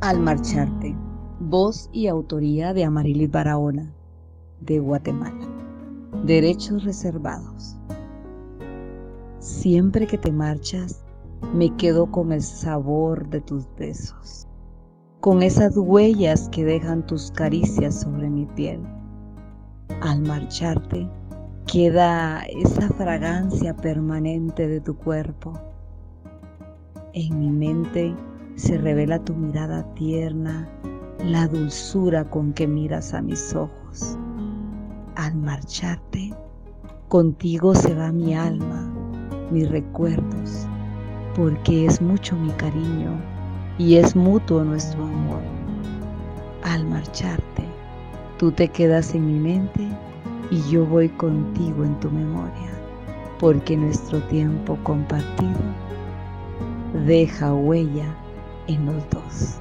Al marcharte, voz y autoría de Amarilis Barahona, de Guatemala. Derechos reservados. Siempre que te marchas, me quedo con el sabor de tus besos, con esas huellas que dejan tus caricias sobre mi piel. Al marcharte, queda esa fragancia permanente de tu cuerpo. En mi mente se revela tu mirada tierna, la dulzura con que miras a mis ojos. Al marcharte, contigo se va mi alma, mis recuerdos, porque es mucho mi cariño y es mutuo nuestro amor. Al marcharte, tú te quedas en mi mente y yo voy contigo en tu memoria, porque nuestro tiempo compartido deja huella en los dos.